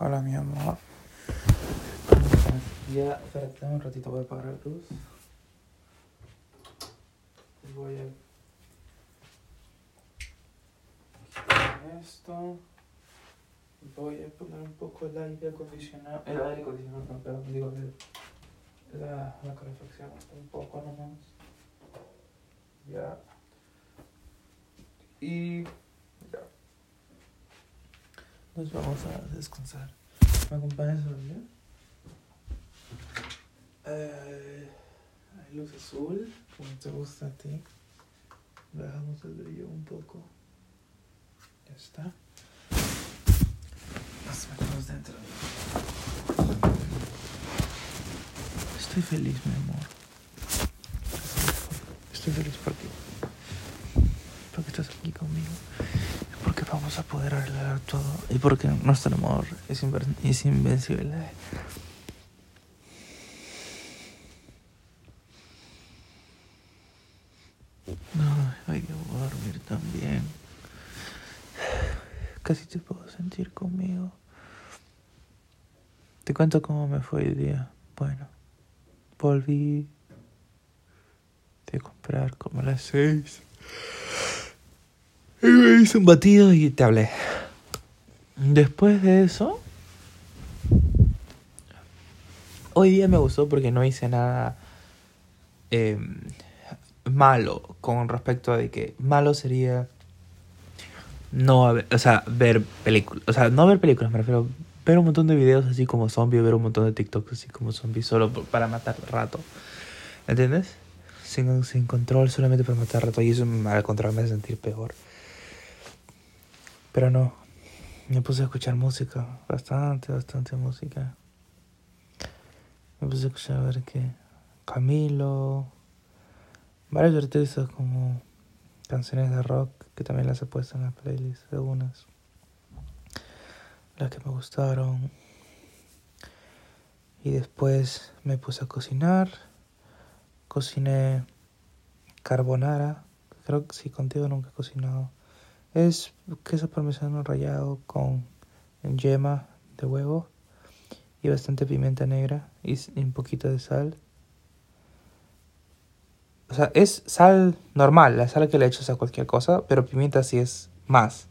Hola, mi amor. Ya, espérate, un ratito, voy a apagar la luz. Voy a esto. Voy a poner un poco el aire acondicionado. El aire acondicionado, no, perdón, digo, el, la, la calefacción, un poco nomás. Ya. Y. Nos vamos a descansar. ¿Me acompañas a dormir? Eh, hay luz azul, como te gusta a ti. Bajamos el brillo un poco. Ya está. Nos metemos dentro. Estoy feliz, mi amor. Estoy feliz porque, porque estás aquí conmigo. Vamos a poder arreglar todo. Y porque nuestro amor es, es invencible. No, ay, yo voy a dormir también. Casi te puedo sentir conmigo. Te cuento cómo me fue el día. Bueno, volví de comprar como las seis. Y me hice un batido y te hablé. Después de eso, hoy día me gustó porque no hice nada eh, malo con respecto a de que malo sería no haber, o sea, ver películas, o sea, no ver películas, me refiero ver un montón de videos así como zombie, ver un montón de TikToks así como zombies solo para matar rato. ¿Entiendes? Sin, sin control, solamente para matar rato. Y eso al contrario me hace sentir peor. Pero no. Me puse a escuchar música. Bastante, bastante música. Me puse a escuchar a ver qué. Camilo. Varios artistas como canciones de rock que también las he puesto en la playlist. Algunas. Las que me gustaron. Y después me puse a cocinar. Cociné carbonara. Creo que sí, contigo nunca he cocinado. Es queso parmesano rallado con yema de huevo y bastante pimienta negra y un poquito de sal. O sea, es sal normal, la sal que le echas a cualquier cosa, pero pimienta sí es más.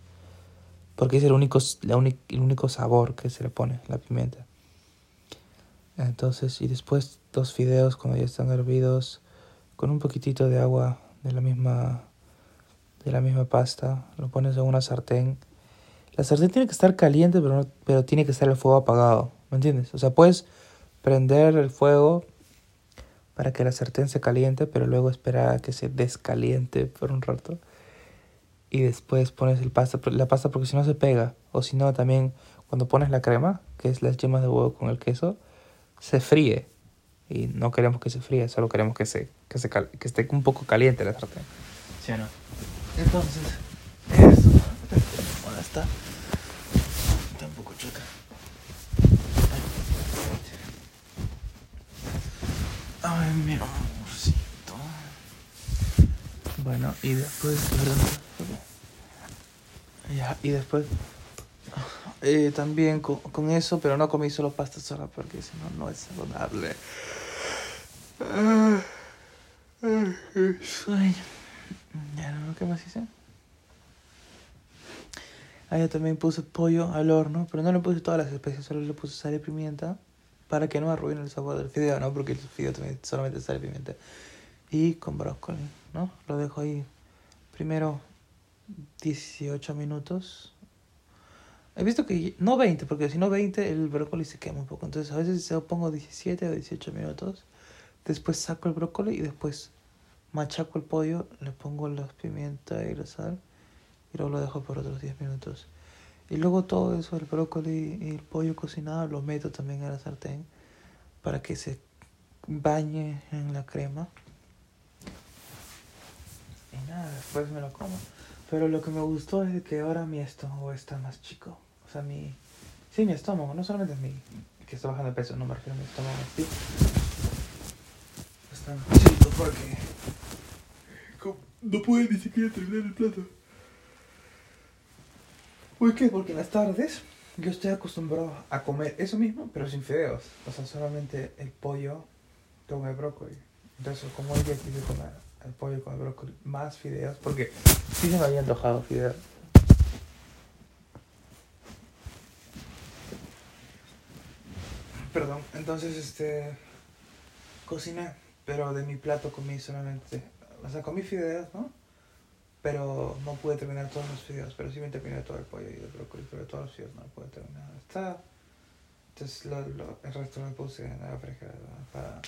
Porque es el único, el único sabor que se le pone, la pimienta. Entonces, y después dos fideos cuando ya están hervidos con un poquitito de agua de la misma de la misma pasta, lo pones en una sartén. La sartén tiene que estar caliente, pero no, pero tiene que estar el fuego apagado, ¿me entiendes? O sea, puedes prender el fuego para que la sartén se caliente, pero luego esperar a que se descaliente por un rato. Y después pones el pasta, la pasta porque si no se pega. O si no, también cuando pones la crema, que es las yemas de huevo con el queso, se fríe. Y no queremos que se fríe, solo queremos que, se, que, se que esté un poco caliente la sartén. ¿Sí no? Entonces, eso. ¿Dónde está? Está un poco choca. Ay, mi amorcito. Bueno, y después. Ya, y después. eh, también con, con eso, pero no comí solo pasta sola porque si no, no es saludable. Sueño. ¿Qué más hice? Ah, yo también puse pollo al horno, pero no le puse todas las especies, solo le puse sal y pimienta para que no arruine el sabor del fideo, ¿no? Porque el fideo también solamente sal y pimienta. Y con brócoli, ¿no? Lo dejo ahí primero 18 minutos. He visto que no 20, porque si no 20 el brócoli se quema un poco. Entonces a veces yo pongo 17 o 18 minutos. Después saco el brócoli y después machaco el pollo, le pongo la pimienta y la sal y luego lo dejo por otros 10 minutos. Y luego todo eso, el brócoli y el pollo cocinado, lo meto también a la sartén para que se bañe en la crema. Y nada, después me lo como. Pero lo que me gustó es que ahora mi estómago está más chico. O sea, mi... Sí, mi estómago, no solamente es mi... que está bajando de peso, no me refiero a mi estómago sí. Está más chico porque... No pude ni siquiera terminar el plato. ¿Por qué? Porque en las tardes yo estoy acostumbrado a comer eso mismo, pero sin fideos. O sea, solamente el pollo con el brócoli. Entonces, como hoy día quise comer el pollo con el brócoli más fideos, porque sí se me había antojado fideos. Perdón, entonces este cociné, pero de mi plato comí solamente, o sea, comí fideos, ¿no? pero no pude terminar todos los videos, pero sí me terminé todo el pollo y el brócoli, pero todos los videos no pude terminar. Está, entonces lo, lo, el resto lo puse en la refrigeradora para,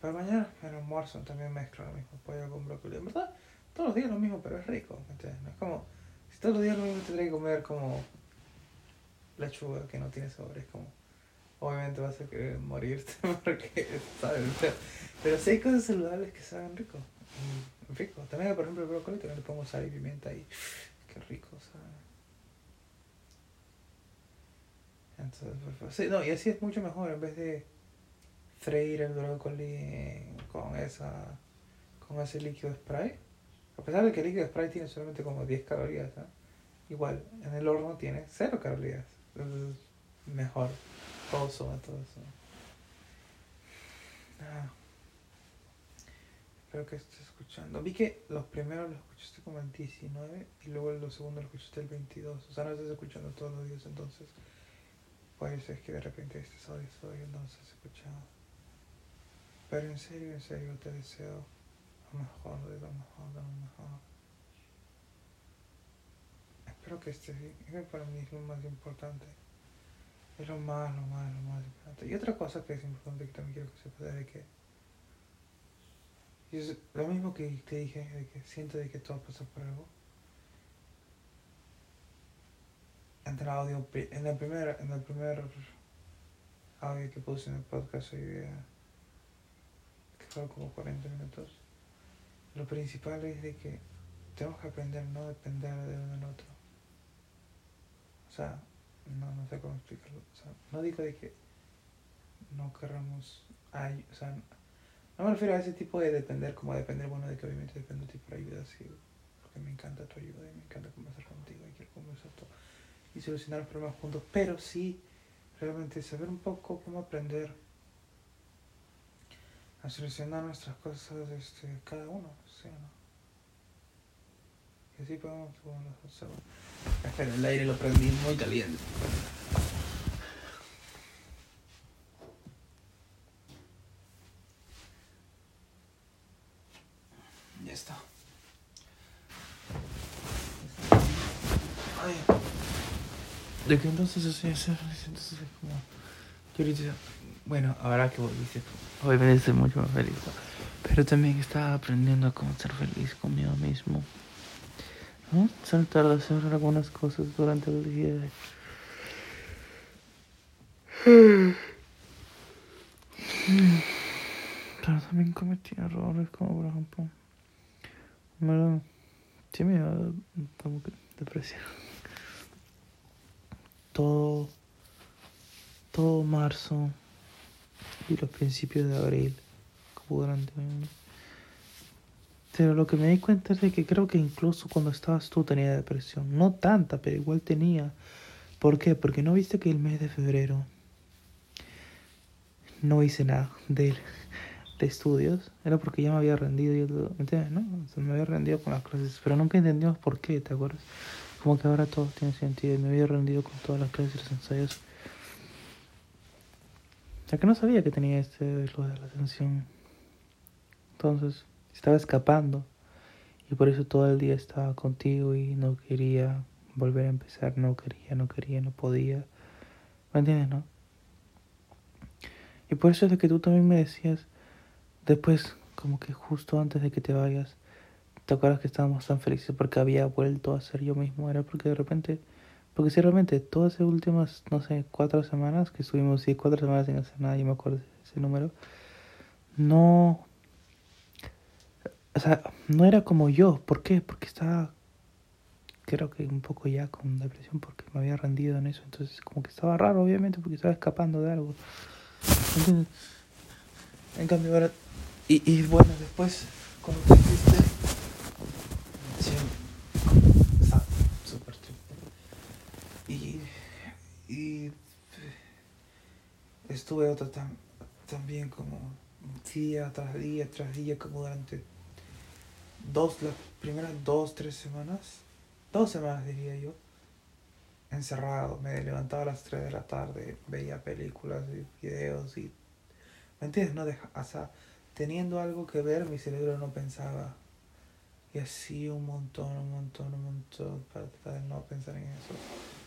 para mañana, en el almuerzo también mezclo lo mismo, pollo con brócoli. En verdad, todos los días lo mismo, pero es rico, ¿entiendes? No es como, si todos los días lo mismo tendría que comer como lechuga que no tiene sabor, es como, obviamente vas a querer morirte porque, ¿sabes? Pero, si hay cosas saludables que saben rico. Rico. También, por ejemplo, el brócoli también le pongo sal y pimienta y qué rico, ¿sabes? Entonces, sí, no, y así es mucho mejor en vez de freír el brócoli con esa con ese líquido spray. A pesar de que el líquido spray tiene solamente como 10 calorías, igual en el horno tiene 0 calorías. Entonces, mejor. Todo suma todo eso. Espero que estés escuchando. Vi que los primeros los escuchaste como el 19 y luego los segundos los escuchaste el 22. O sea, no estás escuchando todos los días entonces. Puede ser que de repente estés hoy, hoy entonces escuchado. Pero en serio, en serio te deseo lo mejor, de lo mejor, de lo mejor. Espero que estés bien. Es que para mí es lo más importante. Es lo más, lo más, lo más importante. Y otra cosa que es importante que también quiero que sepas es que y es lo mismo que te dije, de que siento de que todo pasa por algo. En el audio, en el primer, en el primer audio que puse en el podcast hoy día, que fueron como 40 minutos, lo principal es de que tenemos que aprender a no depender de uno del otro. O sea, no, no sé cómo explicarlo. O sea, no digo de que no querramos, o sea, no me refiero a ese tipo de depender, como depender, bueno, de que obviamente dependo de ti por ayuda, sí, porque me encanta tu ayuda y me encanta conversar contigo y quiero conversar todo y solucionar los problemas juntos, pero sí, realmente saber un poco cómo aprender a solucionar nuestras cosas este, cada uno, ¿sí o no? Y así podemos, bueno, Espera, el aire lo prendí muy caliente. De que entonces así entonces es como. Yo ahorita, bueno, ahora que volviste, obviamente estoy mucho más feliz. Pero también estaba aprendiendo a cómo ser feliz conmigo mismo. ¿No? De hacer algunas cosas durante el día. Pero también cometí errores, como por ejemplo. Bueno, sí me da como que depresión todo, todo marzo y los principios de abril, como durante Pero lo que me di cuenta es de que creo que incluso cuando estabas tú tenía depresión. No tanta, pero igual tenía. ¿Por qué? Porque no viste que el mes de febrero no hice nada de, de estudios. Era porque ya me había rendido. Y ¿entiendes? ¿no? me había rendido con las clases. Pero nunca entendimos por qué, ¿te acuerdas? Como que ahora todo tiene sentido y me había rendido con todas las clases y los ensayos. Ya que no sabía que tenía este lo de la atención. Entonces, estaba escapando. Y por eso todo el día estaba contigo y no quería volver a empezar. No quería, no quería, no podía. ¿Me entiendes, no? Y por eso es de que tú también me decías, después, como que justo antes de que te vayas, ¿Te acuerdas que estábamos tan felices porque había vuelto a ser yo mismo? Era porque de repente, porque si realmente todas esas últimas, no sé, cuatro semanas que estuvimos, sí, cuatro semanas sin hacer nada, yo me acuerdo de ese número, no, o sea, no era como yo. ¿Por qué? Porque estaba, creo que un poco ya con depresión porque me había rendido en eso. Entonces, como que estaba raro, obviamente, porque estaba escapando de algo. En cambio, ahora, y, y bueno, después, cuando te estuve otro también como día tras día tras día, como durante dos, las primeras dos, tres semanas, dos semanas diría yo, encerrado. Me levantaba a las 3 de la tarde, veía películas y videos y... ¿Me entiendes? No deja, o sea, teniendo algo que ver, mi cerebro no pensaba. Y así un montón, un montón, un montón, para no pensar en eso.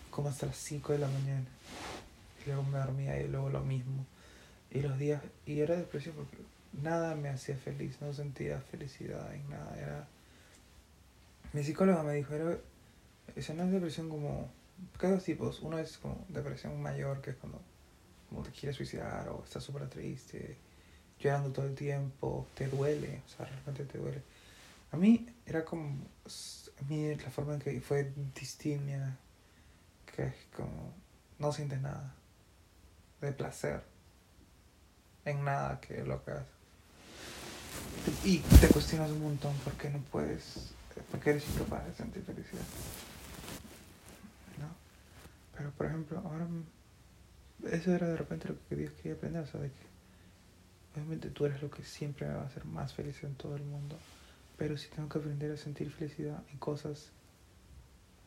Como hasta las 5 de la mañana. Luego me dormía y luego lo mismo. Y los días, y era depresión porque nada me hacía feliz, no sentía felicidad en nada. Era... Mi psicóloga me dijo, era, esa no es depresión como dos tipos. Uno es como depresión mayor, que es cuando como te quieres suicidar o estás súper triste, llorando todo el tiempo, te duele, o sea, realmente te duele. A mí era como, a mí la forma en que fue distimia, que es como, no sientes nada de placer en nada que lo que haces. Y te cuestionas un montón por qué no puedes, por qué eres incapaz de sentir felicidad. Pero por ejemplo, ahora eso era de repente lo que Dios quería aprender, o sea, de que obviamente tú eres lo que siempre me va a hacer más feliz en todo el mundo, pero si tengo que aprender a sentir felicidad en cosas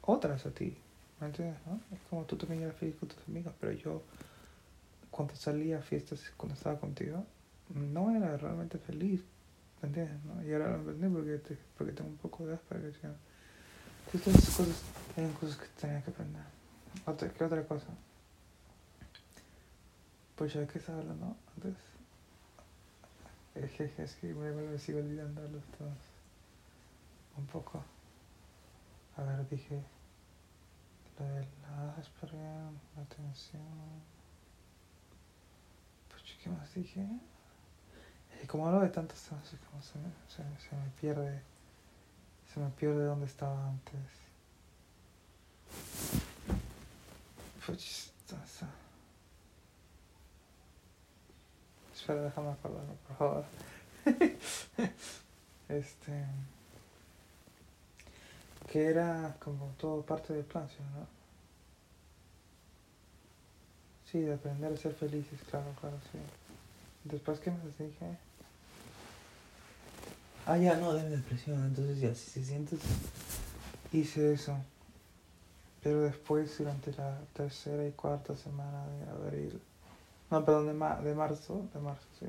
otras a ti, ¿me entiendes? No? Es como tú también eras feliz con tus amigos, pero yo cuando salía a fiestas, cuando estaba contigo, no era realmente feliz, ¿me entiendes? No? Y ahora lo entendí porque, porque tengo un poco de. Entonces, esas cosas eran cosas que tenía que aprender. Otra, ¿Qué otra cosa? Pues ya que estaba hablando antes. Es que, es que me, me sigo olvidando los todos. Un poco. A ver, dije. Lo de la aspiración, la atención. ¿Qué más dije? Y como hablo de tantas cosas, como se, se, se me pierde. Se me pierde dónde estaba antes. Pues Espera, déjame acordarme, por favor. este. Que era como todo parte del plan, ¿no? Sí, de aprender a ser felices, claro, claro, sí. Después, ¿qué más dije? Ah, ya, no, de depresión. Entonces, ya, si se sientes. Hice eso. Pero después, durante la tercera y cuarta semana de abril, no, perdón, de, de marzo, de marzo, sí.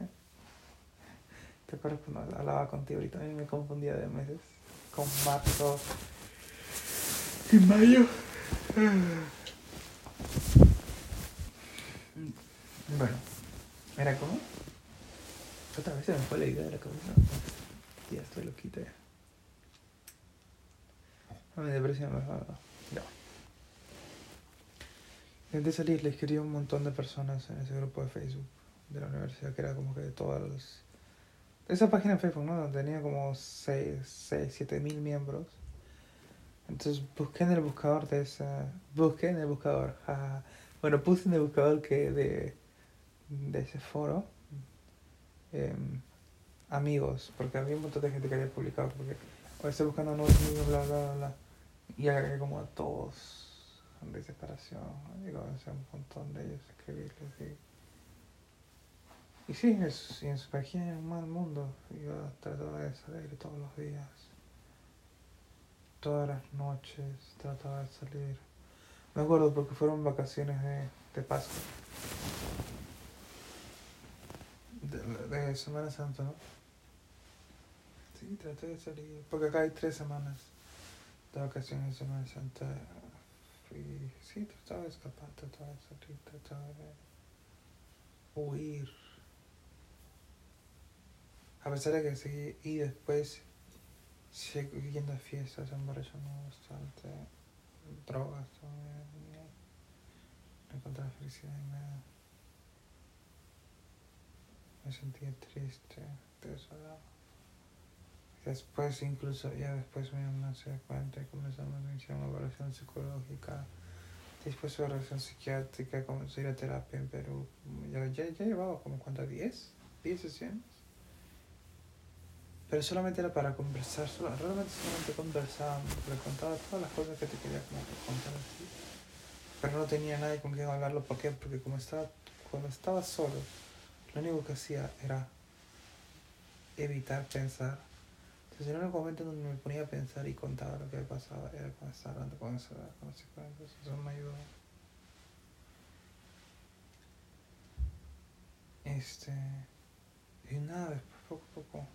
¿Te acuerdas cuando hablaba contigo ahorita? A mí me confundía de meses con marzo y mayo. Bueno, era como. Otra vez se me fue la idea de la cabeza. Ya estoy loquita ya. Me depresión, ya. Antes de salir le escribí a un montón de personas en ese grupo de Facebook de la universidad, que era como que de todas las... Esa página de Facebook, ¿no? Donde tenía como 6, 6 7 mil miembros. Entonces busqué en el buscador de esa... Busqué en el buscador, Bueno, puse en el buscador que de, de ese foro em, amigos, porque había un montón de gente que había publicado, porque o estoy buscando nuevos amigos, bla, bla, bla, Y agregué como a todos de separación, digo, o un montón de ellos escribirles y, y sí, es, y en su página en un mal mundo, yo trataba de salir todos los días, todas las noches, trataba de salir. Me acuerdo porque fueron vacaciones de, de Pascua. De, Semana Santa, ¿no? Sí, traté de salir. Porque acá hay tres semanas de vacaciones de Semana Santa y sí, trataba de escapar, trataba de salir, trataba de huir. A pesar de que seguí y después seguí yendo a fiestas, emborrachando bastante, drogas también, no encontraba felicidad en nada. Me sentía triste, desolado. Después incluso, ya después me di cuenta y comenzamos a iniciar una evaluación psicológica. Después de evaluación psiquiátrica, comencé a ir a terapia en Perú. Ya, ya, ya llevaba como cuánto, 10, 10 sesiones. Pero solamente era para conversar, realmente solamente conversábamos, le contaba todas las cosas que te quería contar así. pero no tenía nadie con quien hablarlo. ¿Por qué? Porque como estaba, cuando estaba solo, lo único que hacía era evitar pensar. Entonces, en un momento donde me ponía a pensar y contaba lo que pasaba, era cuando estaba hablando con esa, con ese Entonces, eso me ayudó. Este. Y nada, después poco a poco.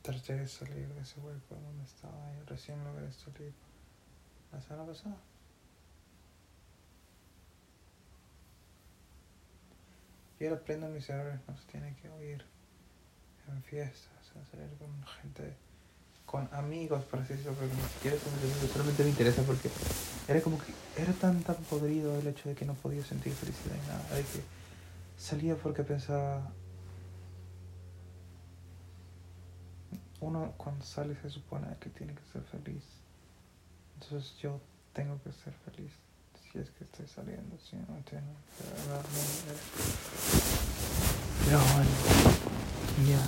Traté de salir de ese hueco donde estaba y recién logré salir la semana pasada. Y ahora aprendo mis errores, no se tiene que oír en fiestas, a salir con gente, con amigos, por así decirlo, porque ni siquiera son solamente me interesa porque era como que era tan tan podrido el hecho de que no podía sentir felicidad y nada, de que salía porque pensaba uno cuando sale se supone que tiene que ser feliz. Entonces yo tengo que ser feliz. Si es que estoy saliendo, si no entiendo. Pero bueno, ya.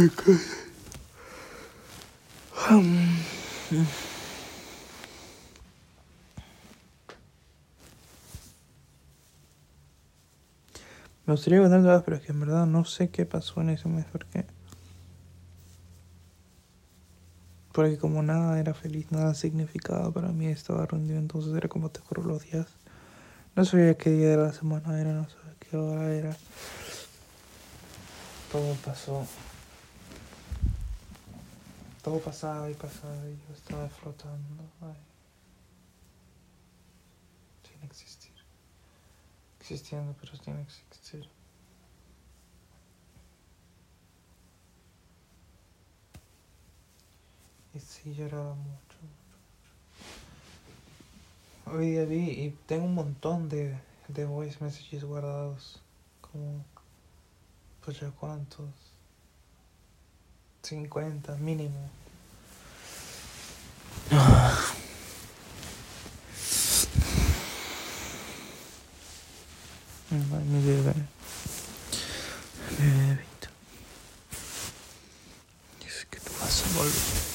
De cosas. Me gustaría contar todas, pero es que en verdad no sé qué pasó en ese mes porque. Porque como nada era feliz, nada significaba para mí, estaba rendido, entonces era como te corro los días. No sabía qué día de la semana era, no sabía qué hora era. Todo pasó. Todo pasaba y pasaba y yo estaba flotando. Sin existir. Existiendo, pero sin existir. Y sí lloraba mucho, Hoy día vi y tengo un montón de, de voice messages guardados. Como, pues ya cuántos. 50 mínimo. Ay, mi bebé. Bebito. Es que tú vas a volver.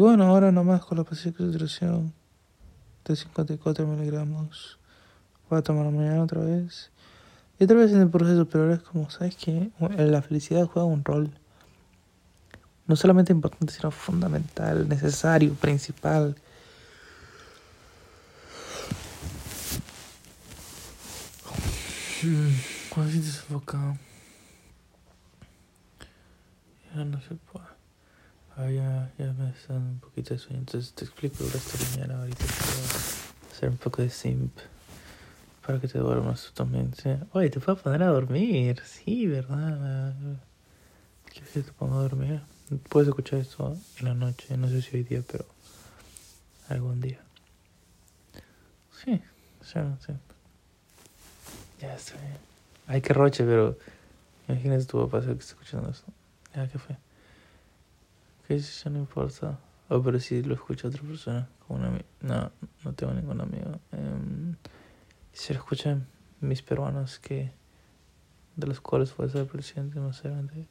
Y bueno, ahora nomás con la pastilla de concentración de 54 miligramos. Voy a tomar mañana otra vez. Y otra vez en el proceso, pero ahora es como, ¿sabes qué? La felicidad juega un rol no solamente importante, sino fundamental, necesario, principal. Cuando sientes enfocado, ya no se puede. Ah, ya, ya me están un poquito de sueño, entonces te explico el resto de mañana. Ahorita a hacer un poco de simp para que te duermas tú también. ¿sí? Oye, te puedo poner a dormir, sí, ¿verdad? ¿Quieres que te ponga a dormir? Puedes escuchar esto en la noche, no sé si hoy día, pero algún día. Sí, sea, sí. Ya está bien. Ay, qué roche, pero imagínate tu papá que está escuchando esto. Ya, ¿qué fue? ¿Qué si no importa? Oh, pero si lo escucha otra persona, como una No, no tengo ningún amigo. Um, si lo escuchan mis peruanos que de los cuales fue ser presidente más adelante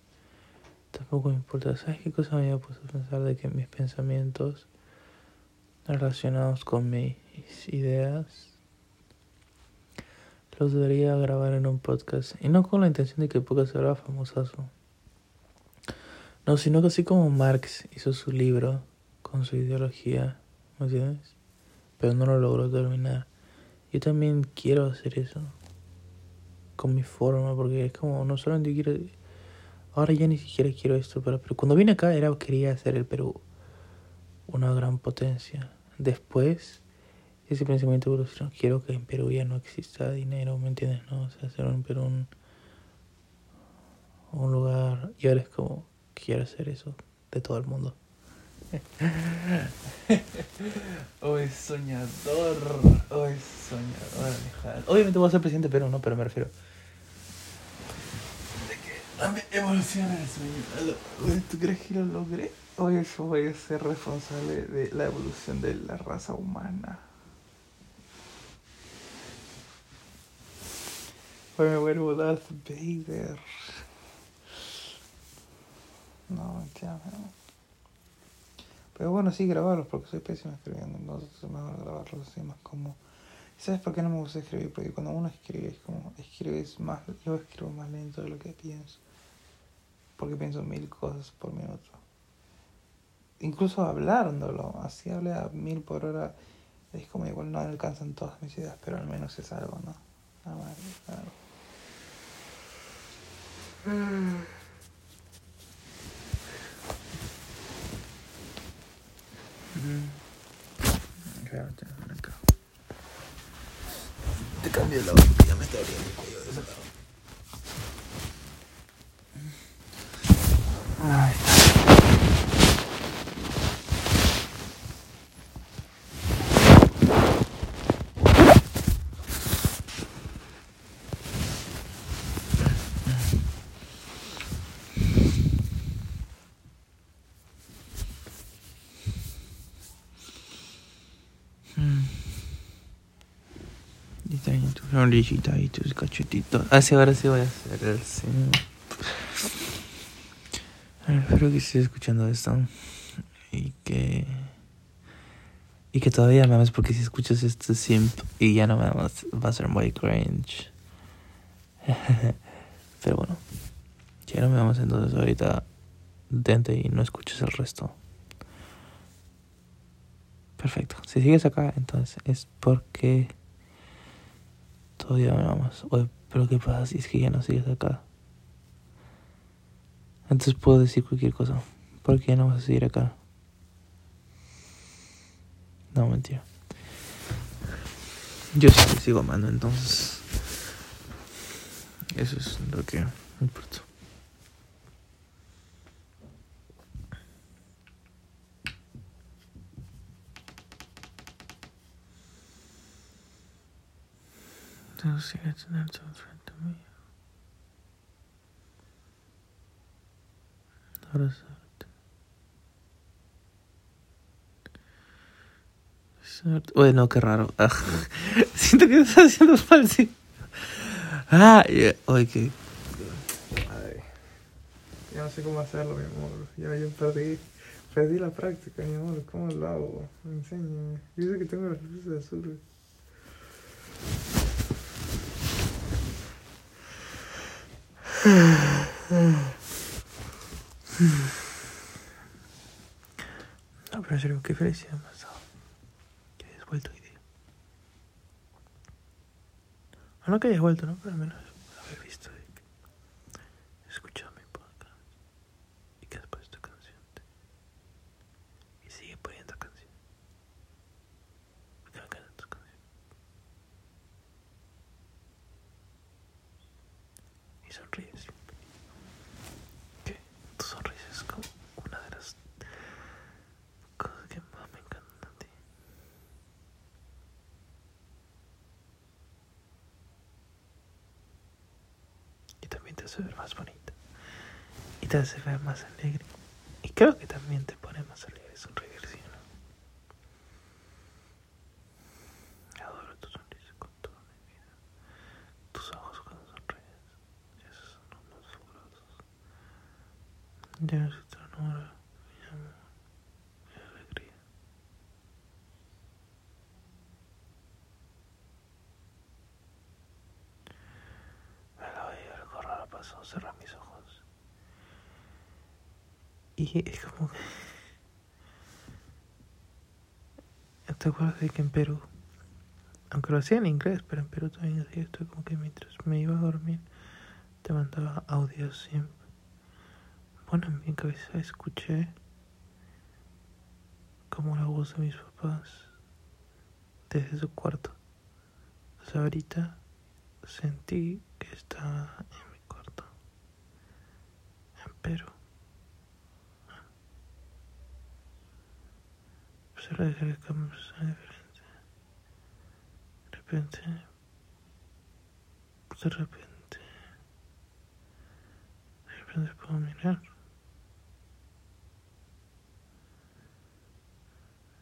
tampoco me importa. ¿Sabes qué cosa me había puesto a pensar de que mis pensamientos relacionados con mis ideas los debería grabar en un podcast? Y no con la intención de que el podcast sea famosazo. No, sino que así como Marx hizo su libro con su ideología, ¿me entiendes? Pero no lo logró terminar. Yo también quiero hacer eso con mi forma, porque es como no solamente quiero Ahora ya ni siquiera quiero esto, pero, pero cuando vine acá era quería hacer el Perú una gran potencia. Después, ese pensamiento evolucionó, quiero que en Perú ya no exista dinero, ¿me entiendes? No, o sea, hacer un Perú un, un lugar, y ahora es como, quiero hacer eso de todo el mundo. oh, es soñador, oh, es soñador. Obviamente voy a ser presidente pero no, pero me refiero evoluciona el sueño. ¿Tú crees que lo logré? Hoy yo voy a ser responsable de la evolución de la raza humana. Hoy me vuelvo Darth Vader. No, mentira. Pero bueno, sí, grabarlos porque soy pésimo escribiendo. Entonces es mejor grabarlos así más como. ¿Sabes por qué no me gusta escribir? Porque cuando uno escribe es como. Escribes más. Yo escribo más lento de lo que pienso. Porque pienso mil cosas por minuto. Incluso hablándolo. Así hablé a mil por hora. Es como igual no alcanzan todas mis ideas, pero al menos es algo, ¿no? Ah, vale, algo. Mm. Te cambio el lado, ya me está abriendo el cuello de ese lado. Ahí sonrisita y tus cachetitos. Ah, sí, ahora sí voy a hacer el sim. Espero que estés escuchando esto y que y que todavía me ames porque si escuchas este simp y ya no me amas va a ser muy cringe. Pero bueno, ya no me amas entonces ahorita dente y no escuches el resto. Perfecto. Si sigues acá, entonces es porque todavía me amas. pero ¿qué pasa si es que ya no sigues acá? Entonces puedo decir cualquier cosa. ¿Por qué no vas a seguir acá? No, mentira. Yo sí te sigo amando, entonces. Eso es lo que importa. Tengo silencio en el frente mío. Abrazarte. Uy, no, qué raro. Siento que estás haciendo mal, sí. Ah, yeah. Oye, que. Ay. Ya no sé cómo hacerlo, mi amor. Ya yo perdí. Perdí la práctica, mi amor. ¿Cómo lo hago? Enséñame. Yo sé que tengo las luces azules. No, pero en serio, qué felicidad me has dado. Que hayas vuelto hoy día. O no que hayas vuelto, ¿no? Pero al menos haber visto y escuchado mi podcast. Y que has puesto canción. Y sigue poniendo canción. Porque me encantan tus canciones. Y siempre. Que tu sonrisa es como una de las cosas que más me encantan de ti. Y también te hace ver más bonita. Y te hace ver más alegre. Y creo que también te pone más alegre sonreír, ¿sí o no? Adoro tu sonrisa con toda mi vida. Tus ojos cuando sonríes. Esos son los más fabulosos. Ya no se ternura, mi amor, mi alegría. Me la voy a algo raro pasó, cerrar mis ojos. Y es como que... ¿Te acuerdas de que en Perú, aunque lo hacía en inglés, pero en Perú también hacía esto como que mientras me iba a dormir, te mandaba audios siempre. Bueno, en mi cabeza escuché como la voz de mis papás desde su cuarto. O sea, ahorita sentí que estaba en mi cuarto, en Perú. El. De repente, de repente, de repente puedo mirar.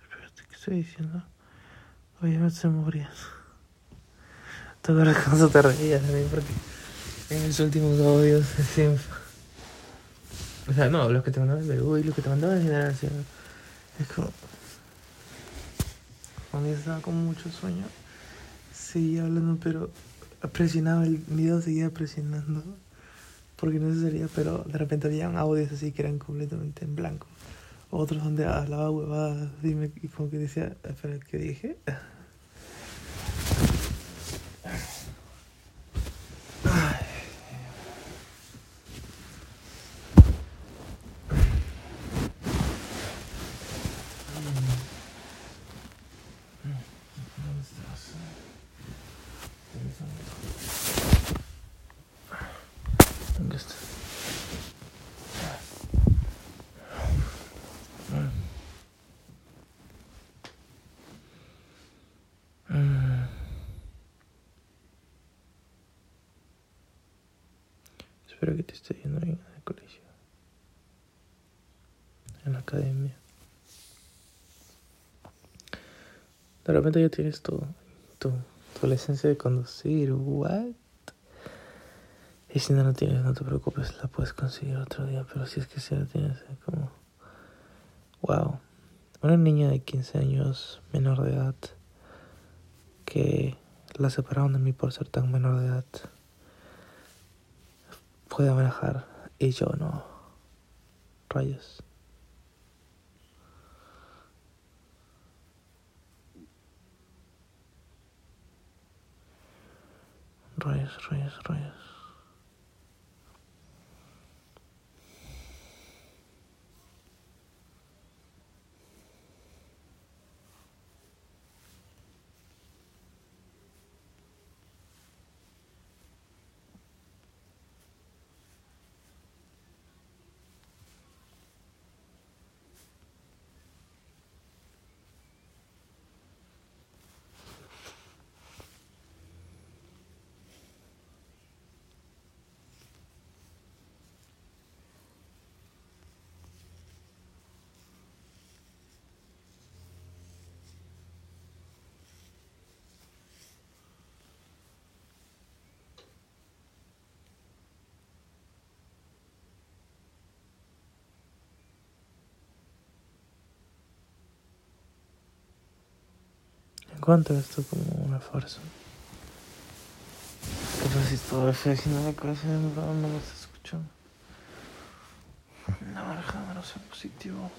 Espérate, ¿qué estoy diciendo? Obviamente se morían. ¿Te acuerdas cuando te reías de mí? Porque en los últimos audios siempre... O sea, no, los que te mandaban de uy, los que te mandaban de generación. Es como... Cuando yo estaba con mucho sueño, seguía hablando, pero presionaba el video, seguía presionando. Porque no se sería, pero de repente habían audios así que eran completamente en blanco. Otros donde hablaba huevadas y como que decía, espera, ¿qué dije? Espero que te esté yendo bien en el colegio, en la academia. De repente ya tienes tu, tu, tu licencia de conducir, what? Y si no la tienes, no te preocupes, la puedes conseguir otro día. Pero si es que si la tienes, es como. Wow. Una niña de 15 años, menor de edad, que la separaron de mí por ser tan menor de edad, puede manejar y yo no. Rayos. Rayos, rayos, rayos. Encuentro esto como una farsa. Pero si todo eso haciendo la casa no me está escuchando. No, no ser positivo.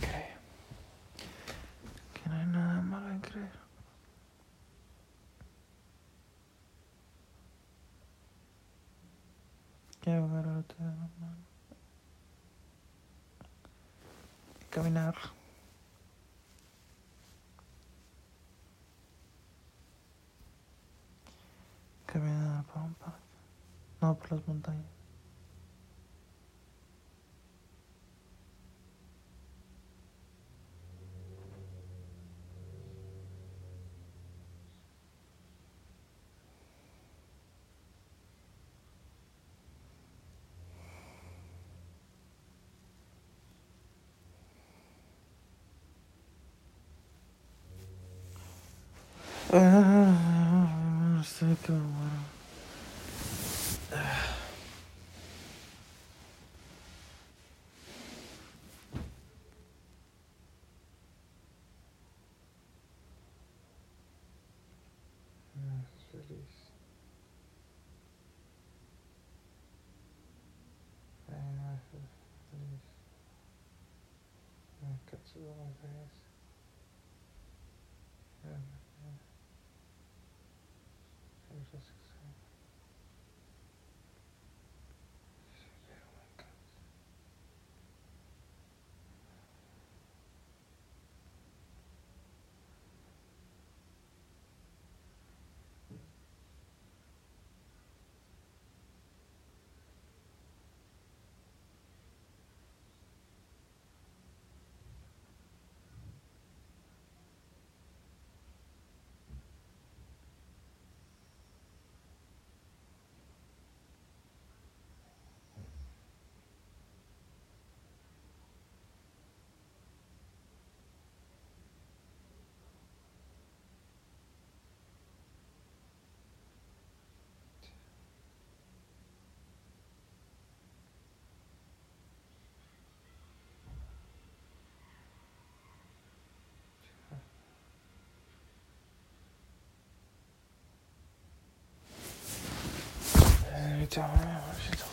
Creo que no hay nada malo en creer. Quiero ver a otra Caminar. Caminar por un parque, no por las montañas. Ah, long pass. Um, yeah. 진짜.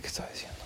Qué estaba diciendo.